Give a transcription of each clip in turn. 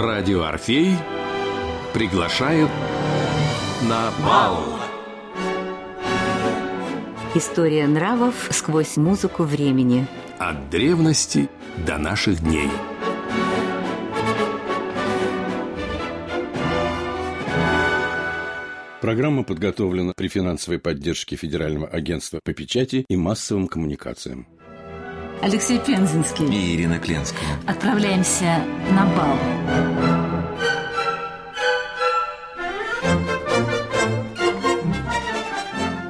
Радио Орфей приглашают на бал. История нравов сквозь музыку времени. От древности до наших дней. Программа подготовлена при финансовой поддержке Федерального агентства по печати и массовым коммуникациям. Алексей Пензенский. И Ирина Кленская. Отправляемся на бал.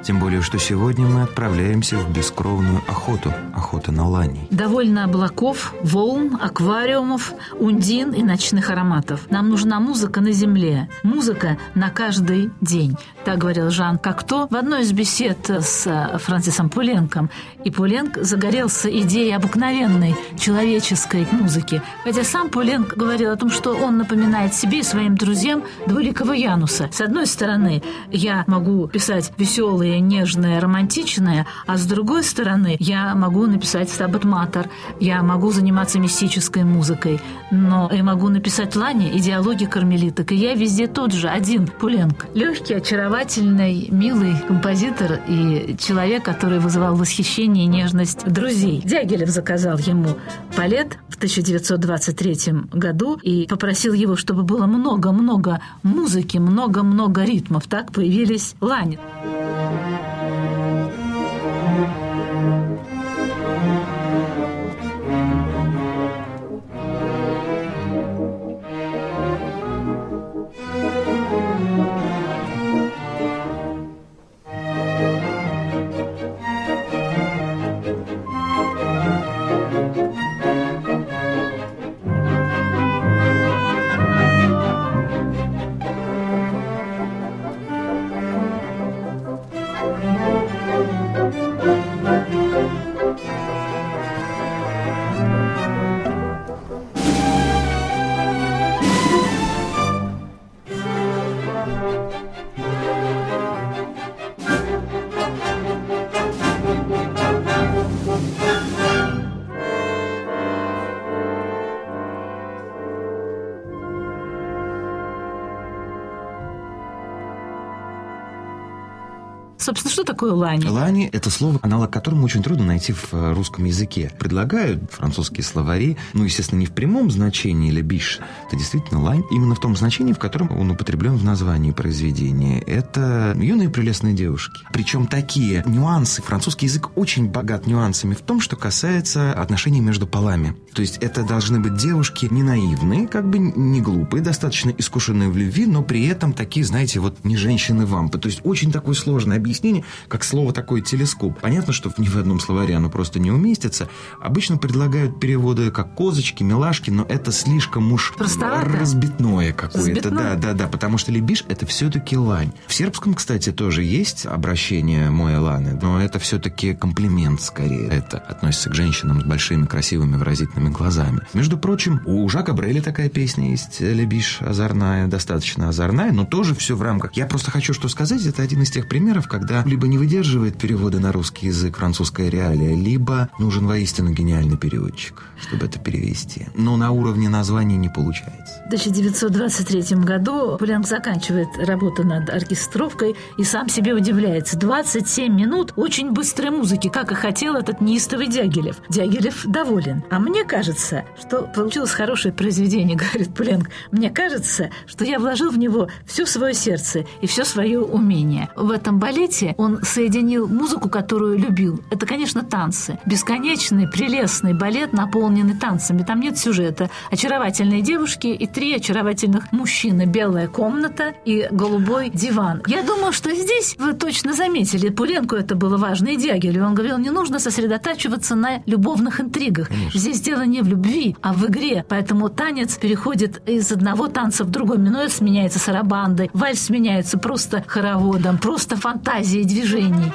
Тем более, что сегодня мы отправляемся в бескровную охоту. Охота на лани. Довольно облаков, волн, аквариумов, ундин и ночных ароматов. Нам нужна музыка на земле. Музыка на каждый день. Так говорил Жан Кокто в одной из бесед с Франсисом Пуленком. И Пуленк загорелся идеей обыкновенной человеческой музыки. Хотя сам Пуленк говорил о том, что он напоминает себе и своим друзьям двуликого Януса. С одной стороны, я могу писать веселые, нежные, романтичные, а с другой стороны, я могу написать Стабат Матер, я могу заниматься мистической музыкой, но я могу написать Лани и диалоги кармелиток, и я везде тот же, один, Пуленк. Легкий, очаровательный, милый композитор и человек, который вызывал восхищение и нежность друзей. Дягилев заказал ему палет в 1923 году и попросил его, чтобы было много-много музыки, много-много ритмов. Так появились Лани. Собственно, что такое лани? Лани – это слово, аналог которому очень трудно найти в э, русском языке. Предлагают французские словари, ну, естественно, не в прямом значении или биш. Это действительно лань, именно в том значении, в котором он употреблен в названии произведения. Это юные прелестные девушки. Причем такие нюансы. Французский язык очень богат нюансами в том, что касается отношений между полами. То есть это должны быть девушки не наивные, как бы не глупые, достаточно искушенные в любви, но при этом такие, знаете, вот не женщины-вампы. То есть очень такое сложное объяснение, как слово такое телескоп. Понятно, что ни в одном словаре оно просто не уместится. Обычно предлагают переводы как козочки, милашки, но это слишком уж Простовато? разбитное какое-то. Да, да, да, потому что лебиш это все-таки лань. В сербском, кстати, тоже есть обращение моя ланы, но это все-таки комплимент скорее. Это относится к женщинам с большими, красивыми, выразительными глазами. Между прочим, у Жака Брейля такая песня есть, лебиш озорная, достаточно озорная, но тоже все в рамках. Я просто хочу что сказать, это один из тех примеров, когда либо не выдерживает переводы на русский язык французская реалия, либо нужен воистину гениальный переводчик, чтобы это перевести. Но на уровне названий не получается. В 1923 году Пуленк заканчивает работу над оркестровкой и сам себе удивляется. 27 минут очень быстрой музыки, как и хотел этот неистовый Дягилев. Дягилев доволен. А мне кажется, что получилось хорошее произведение, говорит Пуленк. Мне кажется, что я вложил в него все свое сердце и все свое умение. В этом балете он соединил музыку, которую любил. Это, конечно, танцы. Бесконечный, прелестный балет, наполненный танцами. Там нет сюжета. Очаровательные девушки и три очаровательных мужчины. Белая комната и голубой диван. Я думаю, что здесь вы точно заметили, Пуленку это было важно, и Дягилю. Он говорил, не нужно сосредотачиваться на любовных интригах. Здесь дело не в любви, а в игре. Поэтому танец переходит из одного танца в другой. Минуэт сменяется сарабандой, вальс сменяется просто хороводом, просто фантазией движений.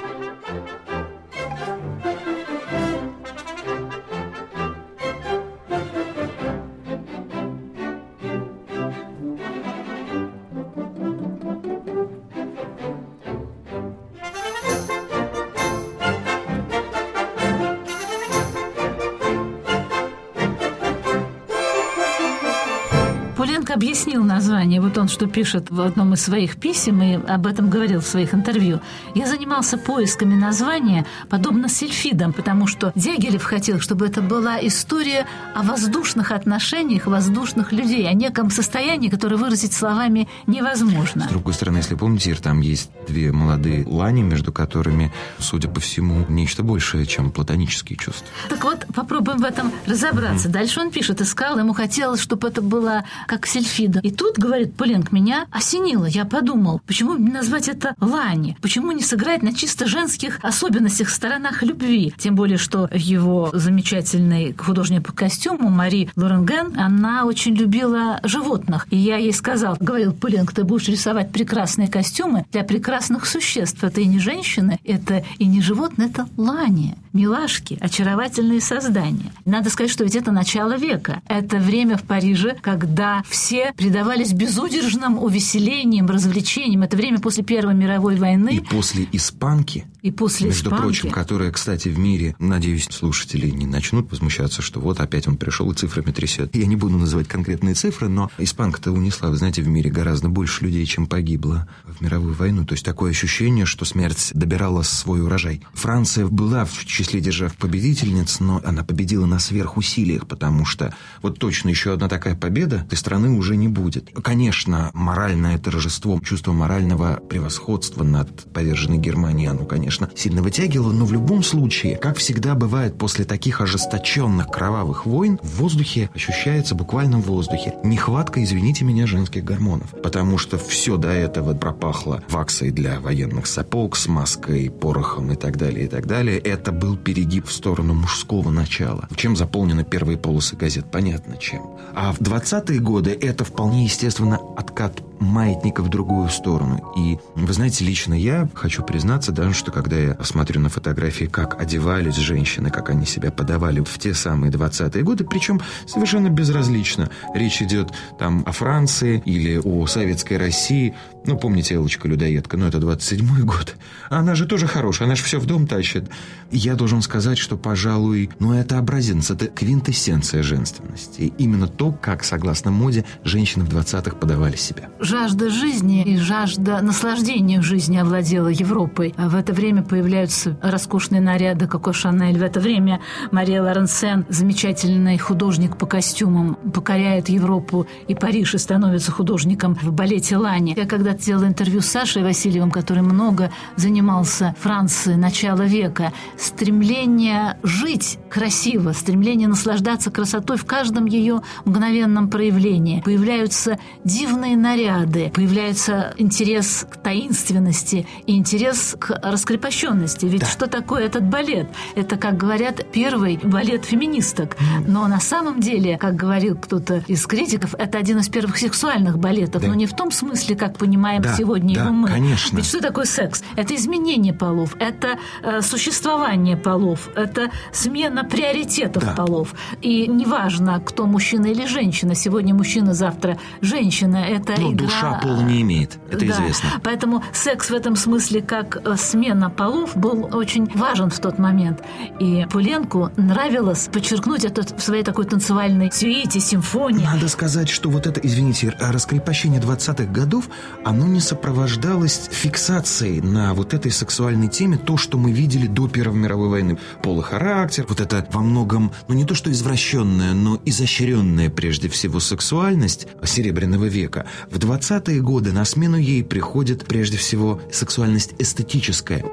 Пуленко объяснил название. Вот он что пишет в одном из своих писем и об этом говорил в своих интервью. Я занимался поисками названия, подобно сельфидам, потому что Дягилев хотел, чтобы это была история о воздушных отношениях воздушных людей, о неком состоянии, которое выразить словами невозможно. С другой стороны, если помните, там есть две молодые лани, между которыми, судя по всему, нечто большее, чем платонические чувства. Так вот, попробуем в этом разобраться. Mm-hmm. Дальше он пишет, искал, ему хотелось, чтобы это было как сельфида. И тут, говорит Поленк, меня осенило. Я подумал, почему не назвать это лани? Почему не сыграть на чисто женских особенностях, сторонах любви? Тем более, что его замечательный художник по костюму Мари Лоренген, она очень любила животных. И я ей сказал, говорил Поленк, ты будешь рисовать прекрасные костюмы для прекрасных существ. Это и не женщины, это и не животные, это лани милашки, очаровательные создания. Надо сказать, что ведь это начало века. Это время в Париже, когда все предавались безудержным увеселениям, развлечениям. Это время после Первой мировой войны. И после испанки. И после Между испанки. прочим, которая, кстати, в мире, надеюсь, слушатели не начнут возмущаться, что вот опять он пришел и цифрами трясет. Я не буду называть конкретные цифры, но испанка-то унесла, вы знаете, в мире гораздо больше людей, чем погибло в мировую войну. То есть такое ощущение, что смерть добирала свой урожай. Франция была в числе держав победительниц, но она победила на сверхусилиях, потому что вот точно еще одна такая победа, этой страны уже не будет. Конечно, моральное торжество, чувство морального превосходства над поверженной Германией, оно, конечно, сильно вытягивало, но в любом случае, как всегда бывает после таких ожесточенных кровавых войн, в воздухе ощущается, буквально в воздухе, нехватка, извините меня, женских гормонов. Потому что все до этого пропахло ваксой для военных сапог, смазкой, порохом и так далее, и так далее. Это был перегиб в сторону мужского начала. Чем заполнены первые полосы газет? Понятно, чем. А в 20-е годы это вполне естественно откат маятника в другую сторону. И, вы знаете, лично я хочу признаться даже, что когда я смотрю на фотографии, как одевались женщины, как они себя подавали в те самые 20-е годы, причем совершенно безразлично. Речь идет там о Франции или о Советской России. Ну, помните Элочка-людоедка, ну, это 27-й год. Она же тоже хорошая, она же все в дом тащит. Я должен сказать, что, пожалуй, ну, это образец, это квинтэссенция женственности. Именно то, как, согласно моде, женщины в 20-х подавали себя жажда жизни и жажда наслаждения жизни овладела Европой. А в это время появляются роскошные наряды, как у Шанель. В это время Мария Лоренсен, замечательный художник по костюмам, покоряет Европу и Париж и становится художником в балете Лани. Я когда-то делала интервью с Сашей Васильевым, который много занимался Францией начала века. Стремление жить красиво, стремление наслаждаться красотой в каждом ее мгновенном проявлении. Появляются дивные наряды, наряды, появляется интерес к таинственности и интерес к раскрепощенности. Ведь да. что такое этот балет? Это, как говорят, первый балет феминисток. Но на самом деле, как говорил кто-то из критиков, это один из первых сексуальных балетов, да. но не в том смысле, как понимаем да, сегодня да, его мы. Конечно. Ведь что такое секс? Это изменение полов, это э, существование полов, это смена приоритетов да. полов. И неважно, кто мужчина или женщина. Сегодня мужчина, завтра женщина. Это ну, игра душа пола не имеет, это да. известно. Поэтому секс в этом смысле, как э, смена полов, был очень важен в тот момент. И Пуленку нравилось подчеркнуть это в своей такой танцевальной сюите, симфонии. Надо сказать, что вот это, извините, раскрепощение 20-х годов, оно не сопровождалось фиксацией на вот этой сексуальной теме, то, что мы видели до Первой мировой войны. Полохарактер, вот это во многом, ну не то что извращенная, но изощренная прежде всего сексуальность Серебряного века. В 20-е годы на смену ей приходит прежде всего сексуальность эстетическая.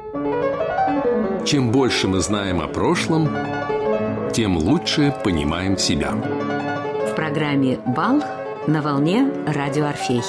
Чем больше мы знаем о прошлом, тем лучше понимаем себя. В программе «Бал» на волне «Радио Орфей».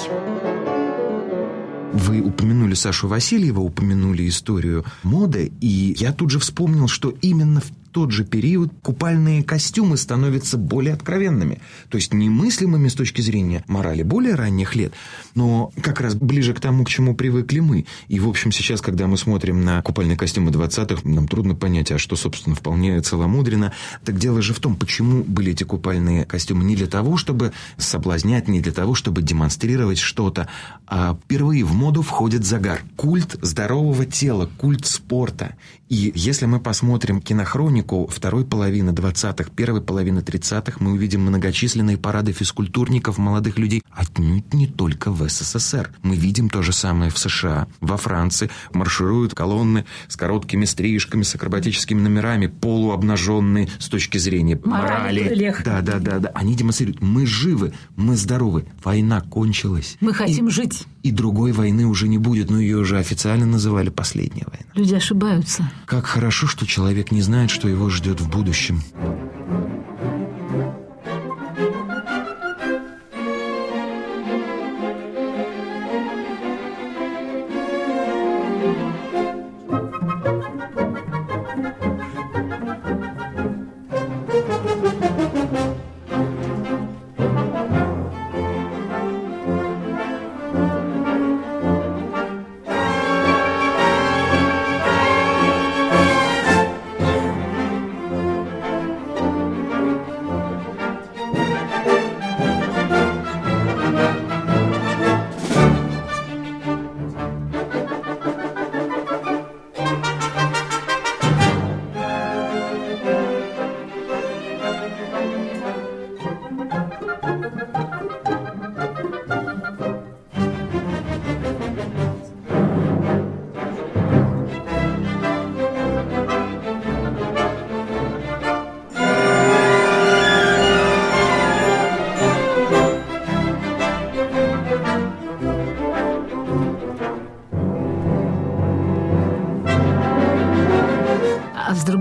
Вы упомянули Сашу Васильева, упомянули историю моды, и я тут же вспомнил, что именно в тот же период купальные костюмы становятся более откровенными, то есть немыслимыми с точки зрения морали более ранних лет, но как раз ближе к тому, к чему привыкли мы. И, в общем, сейчас, когда мы смотрим на купальные костюмы 20-х, нам трудно понять, а что, собственно, вполне целомудренно. Так дело же в том, почему были эти купальные костюмы не для того, чтобы соблазнять, не для того, чтобы демонстрировать что-то, а впервые в моду входит загар. Культ здорового тела, культ спорта. И если мы посмотрим кинохронику, экономику второй половины 20-х, первой половины 30-х мы увидим многочисленные парады физкультурников, молодых людей, отнюдь не только в СССР. Мы видим то же самое в США. Во Франции маршируют колонны с короткими стрижками, с акробатическими номерами, полуобнаженные с точки зрения Морали, морали. Да, да, да, да. Они демонстрируют, мы живы, мы здоровы, война кончилась. Мы хотим И- жить. И другой войны уже не будет, но ее уже официально называли последняя война. Люди ошибаются. Как хорошо, что человек не знает, что его ждет в будущем.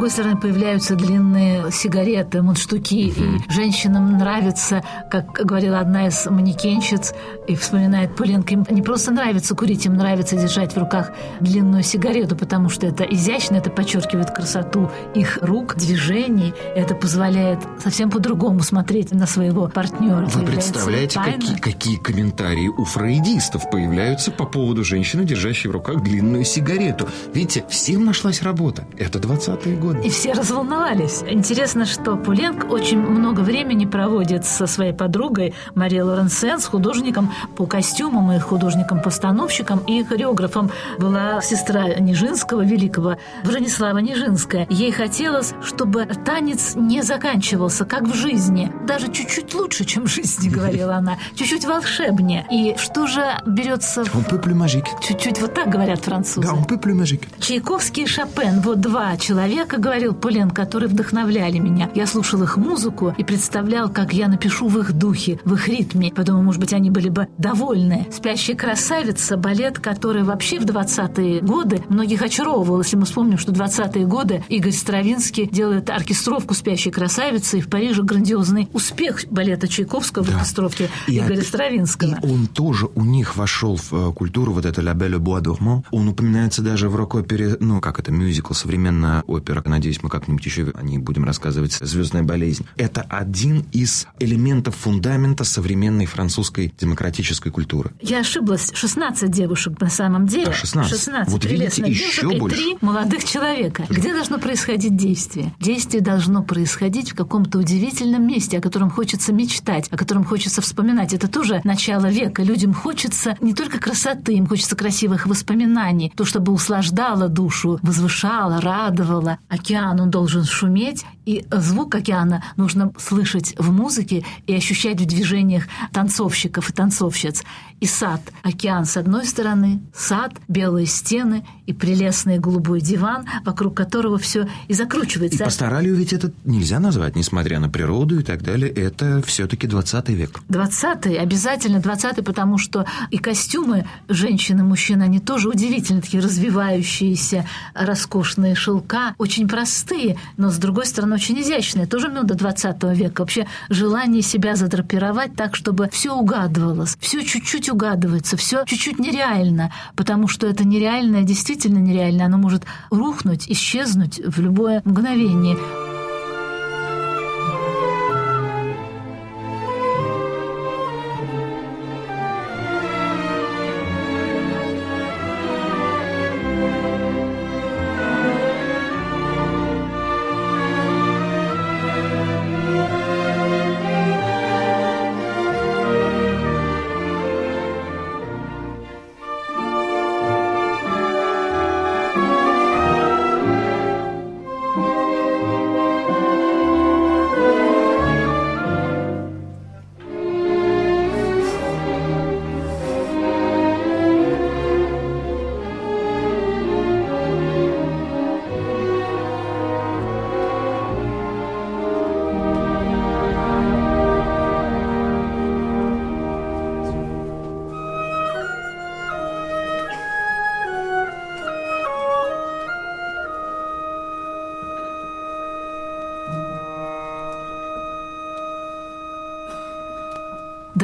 Другой стороны появляются длинные сигареты, мундштуки, и женщинам нравится, как говорила одна из манекенщиц, и вспоминает Пуленко, им не просто нравится курить, им нравится держать в руках длинную сигарету, потому что это изящно, это подчеркивает красоту их рук, движений, это позволяет совсем по-другому смотреть на своего партнера. Вы представляете, какие, какие комментарии у фрейдистов появляются по поводу женщины, держащей в руках длинную сигарету? Видите, всем нашлась работа. Это 20-е годы. И все разволновались. Интересно, что Пуленк очень много времени проводит со своей подругой Марией Лоренсен, с художником по костюмам и художником-постановщиком и хореографом. Была сестра Нижинского, великого, Бронислава Нижинская. Ей хотелось, чтобы танец не заканчивался, как в жизни. Даже чуть-чуть лучше, чем в жизни, говорила она. Чуть-чуть волшебнее. И что же берется... Он plus magique. Чуть-чуть вот так говорят французы. Да, он plus magique. Чайковский и Шопен – вот два человека, говорил Пулен, которые вдохновляли меня. Я слушал их музыку и представлял, как я напишу в их духе, в их ритме. Подумал, может быть, они были бы довольны. «Спящая красавица» – балет, который вообще в 20-е годы многих очаровывал. Если мы вспомним, что 20-е годы Игорь Стравинский делает оркестровку «Спящей красавицы», и в Париже грандиозный успех балета Чайковского в Да. оркестровке И Игоря от- Стравинского. И он тоже у них вошел в э, культуру, вот это «La Belle Bois dormant». Он упоминается даже в рок-опере, ну, как это, мюзикл, современная опера. Надеюсь, мы как-нибудь еще о ней будем рассказывать. «Звездная болезнь». Это один из элементов фундамента современной французской демократической культуры. Я ошиблась. 16 девушек на самом деле. А, 16. Вот прелестных видите, девушек еще и больше. три молодых человека. Где должно происходить действие? Действие должно происходить в каком-то удивительном месте, о котором хочется мечтать, о котором хочется вспоминать. Это тоже начало века. Людям хочется не только красоты, им хочется красивых воспоминаний. То, чтобы услаждало душу, возвышало, радовало. Океан, он должен шуметь, и звук океана нужно слышать в музыке и ощущать в движениях танцовщиков и танцовщиц. И сад. Океан с одной стороны, сад, белые стены и прелестный голубой диван, вокруг которого все и И закручивается. пасторалью ведь это нельзя назвать, несмотря на природу и так далее. Это все-таки 20 век. 20-й, обязательно 20-й, потому что и костюмы женщин и мужчин, они тоже удивительно такие развивающиеся, роскошные шелка, очень простые, но, с другой стороны, очень изящные. Тоже мода 20 века. Вообще желание себя задрапировать так, чтобы все угадывалось, все чуть-чуть угадывается, все чуть-чуть нереально, потому что это нереальное действительно нереально, оно может рухнуть, исчезнуть в любое мгновение.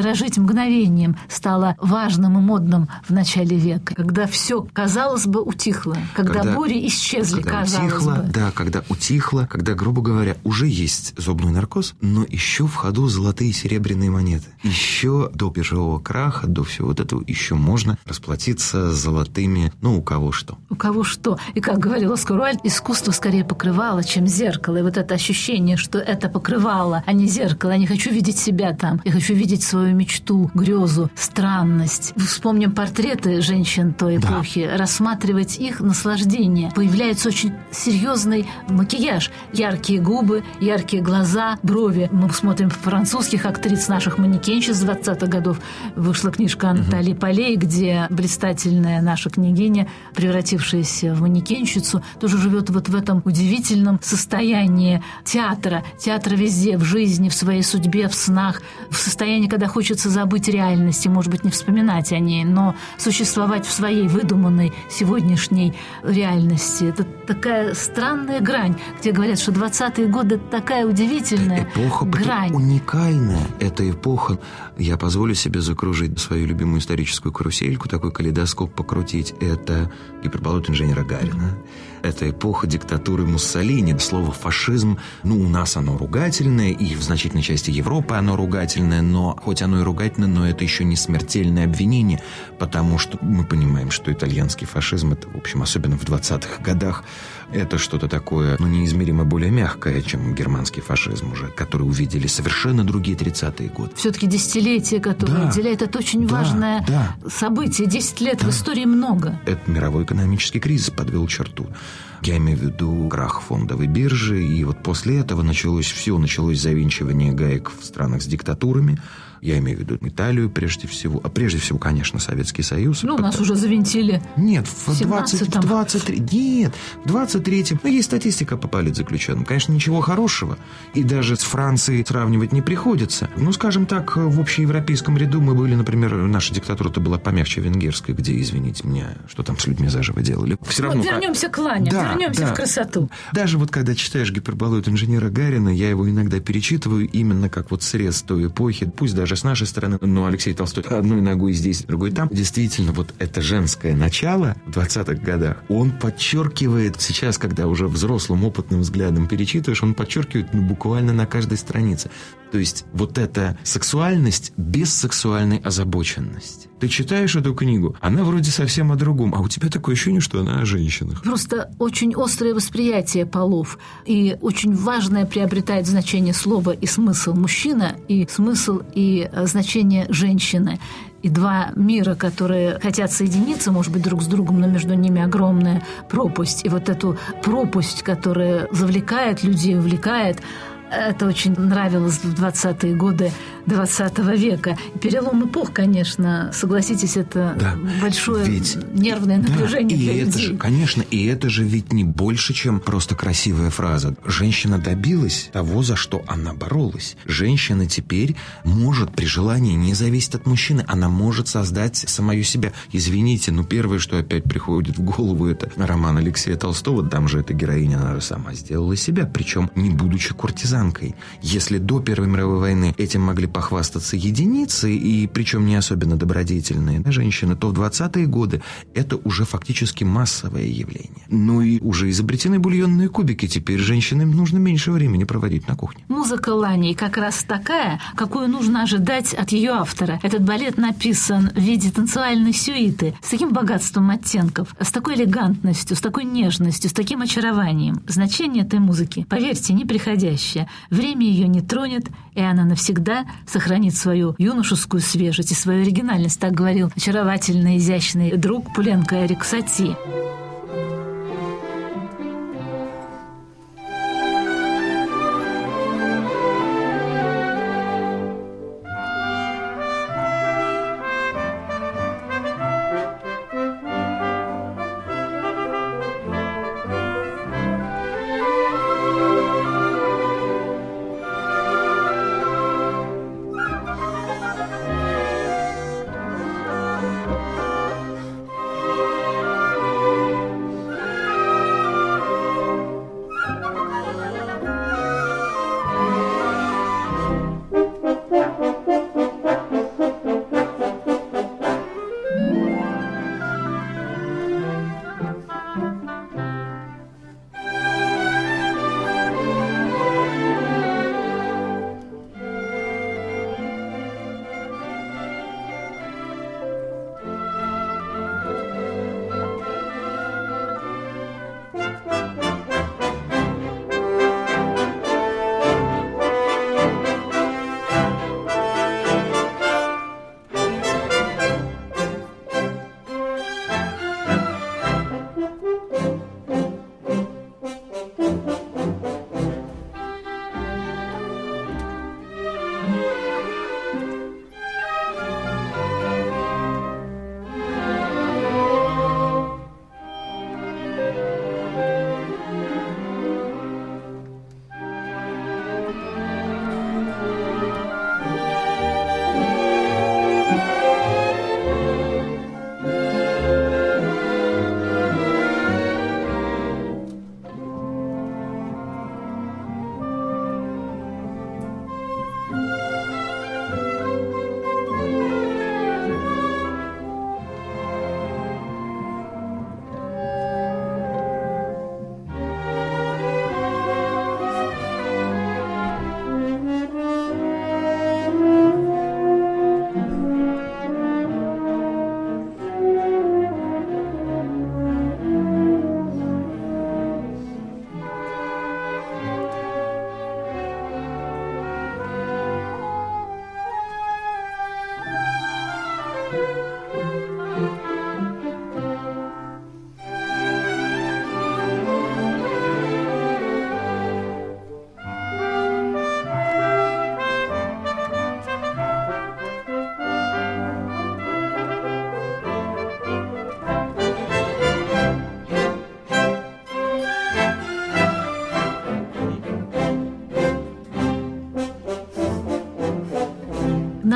Дорожить мгновением стало важным и модным в начале века, когда все, казалось бы, утихло, когда, когда бури исчезли, когда казалось утихло, бы. Да, когда утихло, когда, грубо говоря, уже есть зубной наркоз, но еще в ходу золотые и серебряные монеты. Еще до биржевого краха, до всего вот этого еще можно расплатиться золотыми, ну, у кого что. У кого что. И, как говорил Оскар Уайльд, искусство скорее покрывало, чем зеркало. И вот это ощущение, что это покрывало, а не зеркало. Я не хочу видеть себя там. Я хочу видеть свою мечту, грезу, странность. Вспомним портреты женщин той эпохи. Да. Рассматривать их наслаждение. Появляется очень серьезный макияж. Яркие губы, яркие глаза, брови. Мы смотрим французских актрис наших манекенщиц 20-х годов. Вышла книжка Натальи угу. Полей, где блистательная наша княгиня, превратившаяся в манекенщицу, тоже живет вот в этом удивительном состоянии театра. Театра везде, в жизни, в своей судьбе, в снах, в состоянии, когда хочется забыть реальность и, может быть, не вспоминать о ней, но существовать в своей выдуманной сегодняшней реальности. Это такая странная грань, где говорят, что 20-е годы – такая удивительная эпоха грань. уникальная. Эта эпоха, я позволю себе закружить свою любимую историческую карусельку, такой калейдоскоп покрутить. Это гиперболот инженера Гарина. Это эпоха диктатуры Муссолини. Слово «фашизм», ну, у нас оно ругательное, и в значительной части Европы оно ругательное, но хоть оно и ругательное, но это еще не смертельное обвинение, потому что мы понимаем, что итальянский фашизм, это, в общем, особенно в 20-х годах, это что-то такое, ну, неизмеримо более мягкое, чем германский фашизм уже, который увидели совершенно другие 30-е годы. Все-таки десятилетие, которое да, отделяет, это очень да, важное да. событие. Десять лет да. в истории много. Это мировой экономический кризис подвел черту. Я имею в виду крах фондовой биржи, и вот после этого началось все, началось завинчивание гаек в странах с диктатурами, я имею в виду Италию прежде всего, а прежде всего, конечно, Советский Союз. Ну, у нас уже завинтили. Нет, в 20, 23, нет, в 23-м, ну, есть статистика по политзаключенным. Конечно, ничего хорошего. И даже с Францией сравнивать не приходится. Ну, скажем так, в общеевропейском ряду мы были, например, наша диктатура-то была помягче венгерской, где, извините меня, что там с людьми заживо делали. Все равно... Вот вернемся к Лане, да, вернемся да. в красоту. Даже вот когда читаешь гиперболоид инженера Гарина, я его иногда перечитываю именно как вот срез той эпохи, пусть даже с нашей стороны, но Алексей Толстой одной ногой здесь, другой там. Действительно, вот это женское начало в 20-х годах, он подчеркивает сейчас, когда уже взрослым опытным взглядом перечитываешь, он подчеркивает ну, буквально на каждой странице. То есть вот эта сексуальность без сексуальной озабоченности. Ты читаешь эту книгу, она вроде совсем о другом, а у тебя такое ощущение, что она о женщинах. Просто очень острое восприятие полов, и очень важное приобретает значение слова и смысл мужчина, и смысл и э, значение женщины. И два мира, которые хотят соединиться, может быть, друг с другом, но между ними огромная пропасть. И вот эту пропасть, которая завлекает людей, увлекает, это очень нравилось в 20-е годы 20 века. Перелом эпох, конечно, согласитесь, это да. большое ведь, нервное напряжение да, и для это людей. Же, конечно, и это же ведь не больше, чем просто красивая фраза. Женщина добилась того, за что она боролась. Женщина теперь может при желании не зависеть от мужчины. Она может создать самую себя. Извините, но первое, что опять приходит в голову, это роман Алексея Толстого. Там же эта героиня, она же сама сделала себя, причем не будучи куртизанкой. Если до Первой мировой войны этим могли похвастаться единицы, и причем не особенно добродетельные да, женщины, то в 20-е годы это уже фактически массовое явление. Ну и уже изобретены бульонные кубики, теперь женщинам нужно меньше времени проводить на кухне. Музыка Лани как раз такая, какую нужно ожидать от ее автора. Этот балет написан в виде танцевальной сюиты, с таким богатством оттенков, с такой элегантностью, с такой нежностью, с таким очарованием. Значение этой музыки, поверьте, неприходящее. Время ее не тронет, и она навсегда сохранит свою юношескую свежесть и свою оригинальность, так говорил очаровательный, изящный друг Пуленко Эрик Сати.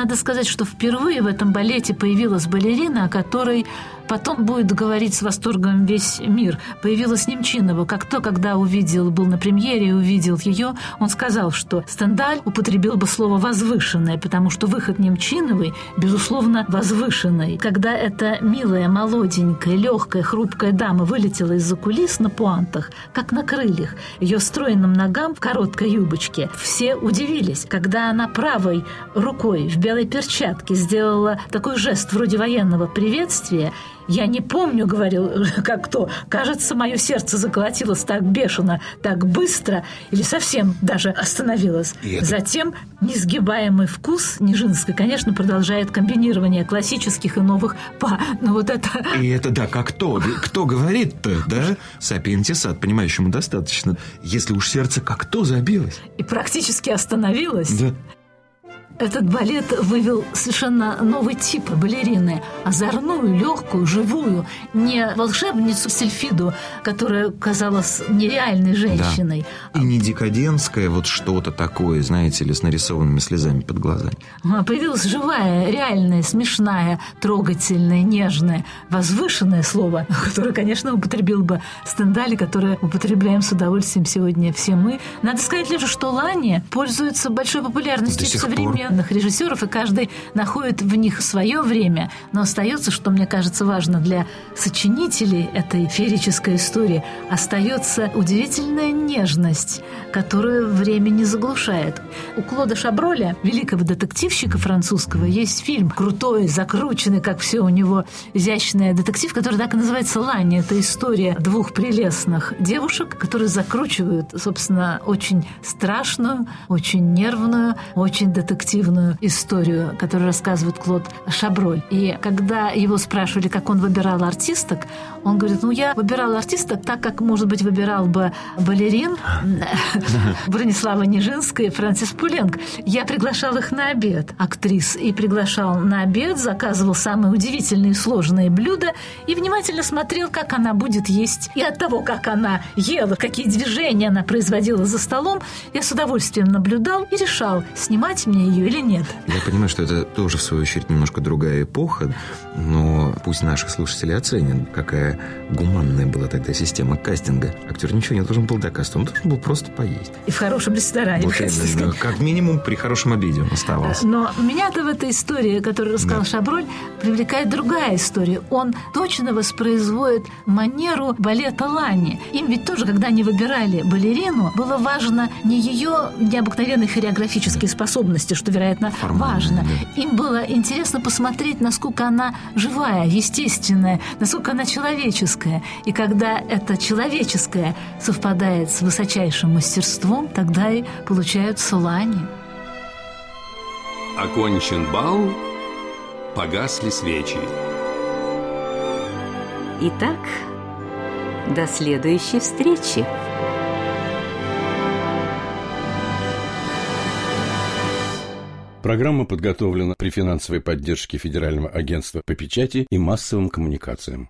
Надо сказать, что впервые в этом балете появилась балерина, о которой потом будет говорить с восторгом весь мир. Появилась Немчинова. Как то, когда увидел, был на премьере и увидел ее, он сказал, что Стендаль употребил бы слово «возвышенное», потому что выход Немчиновой, безусловно, возвышенный. Когда эта милая, молоденькая, легкая, хрупкая дама вылетела из-за кулис на пуантах, как на крыльях, ее стройным ногам в короткой юбочке, все удивились. Когда она правой рукой в белой перчатке сделала такой жест вроде военного приветствия, я не помню, говорил, как то. Кажется, мое сердце заколотилось так бешено, так быстро, или совсем даже остановилось. Это... Затем несгибаемый вкус Нижинской, конечно, продолжает комбинирование классических и новых па. Но вот это... И это, да, как то. Кто говорит-то, да? Сапиентисат, понимающему достаточно. Если уж сердце как то забилось. И практически остановилось. Да. Этот балет вывел совершенно новый тип балерины. Озорную, легкую, живую. Не волшебницу Сельфиду, которая казалась нереальной женщиной. Да. И не декадентское вот что-то такое, знаете ли, с нарисованными слезами под глазами. А появилась живая, реальная, смешная, трогательная, нежная, возвышенное слово, которое, конечно, употребил бы Стендали, которое употребляем с удовольствием сегодня все мы. Надо сказать лишь, что Лани пользуется большой популярностью в современном современных режиссеров, и каждый находит в них свое время. Но остается, что мне кажется важно для сочинителей этой феерической истории, остается удивительная нежность, которую время не заглушает. У Клода Шаброля, великого детективщика французского, есть фильм крутой, закрученный, как все у него, изящный детектив, который так и называется «Лани». Это история двух прелестных девушек, которые закручивают, собственно, очень страшную, очень нервную, очень детективную детективную историю, которую рассказывает Клод Шаброль. И когда его спрашивали, как он выбирал артисток, он говорит, ну, я выбирал артисток так, как, может быть, выбирал бы балерин Бронислава Нижинская и Франсис Пуленк. Я приглашал их на обед, актрис, и приглашал на обед, заказывал самые удивительные и сложные блюда и внимательно смотрел, как она будет есть. И от того, как она ела, какие движения она производила за столом, я с удовольствием наблюдал и решал, снимать мне ее или нет. Я понимаю, что это тоже, в свою очередь, немножко другая эпоха, но пусть наши слушатели оценят, какая гуманная была тогда система кастинга. Актер ничего не должен был доказывать, он должен был просто поесть. И в хорошем ресторане. Вот именно, как минимум при хорошем обеде он оставался. Но меня-то в этой истории, которую рассказал да. Шаброль, привлекает другая история. Он точно воспроизводит манеру балета Лани. Им ведь тоже, когда они выбирали балерину, было важно не ее необыкновенные хореографические способности, что вероятно, Формально, важно. Да. Им было интересно посмотреть, насколько она живая, естественная, насколько она человеческая. И когда это человеческое совпадает с высочайшим мастерством, тогда и получаются лани. Окончен бал, погасли свечи. Итак, до следующей встречи. Программа подготовлена при финансовой поддержке Федерального агентства по печати и массовым коммуникациям.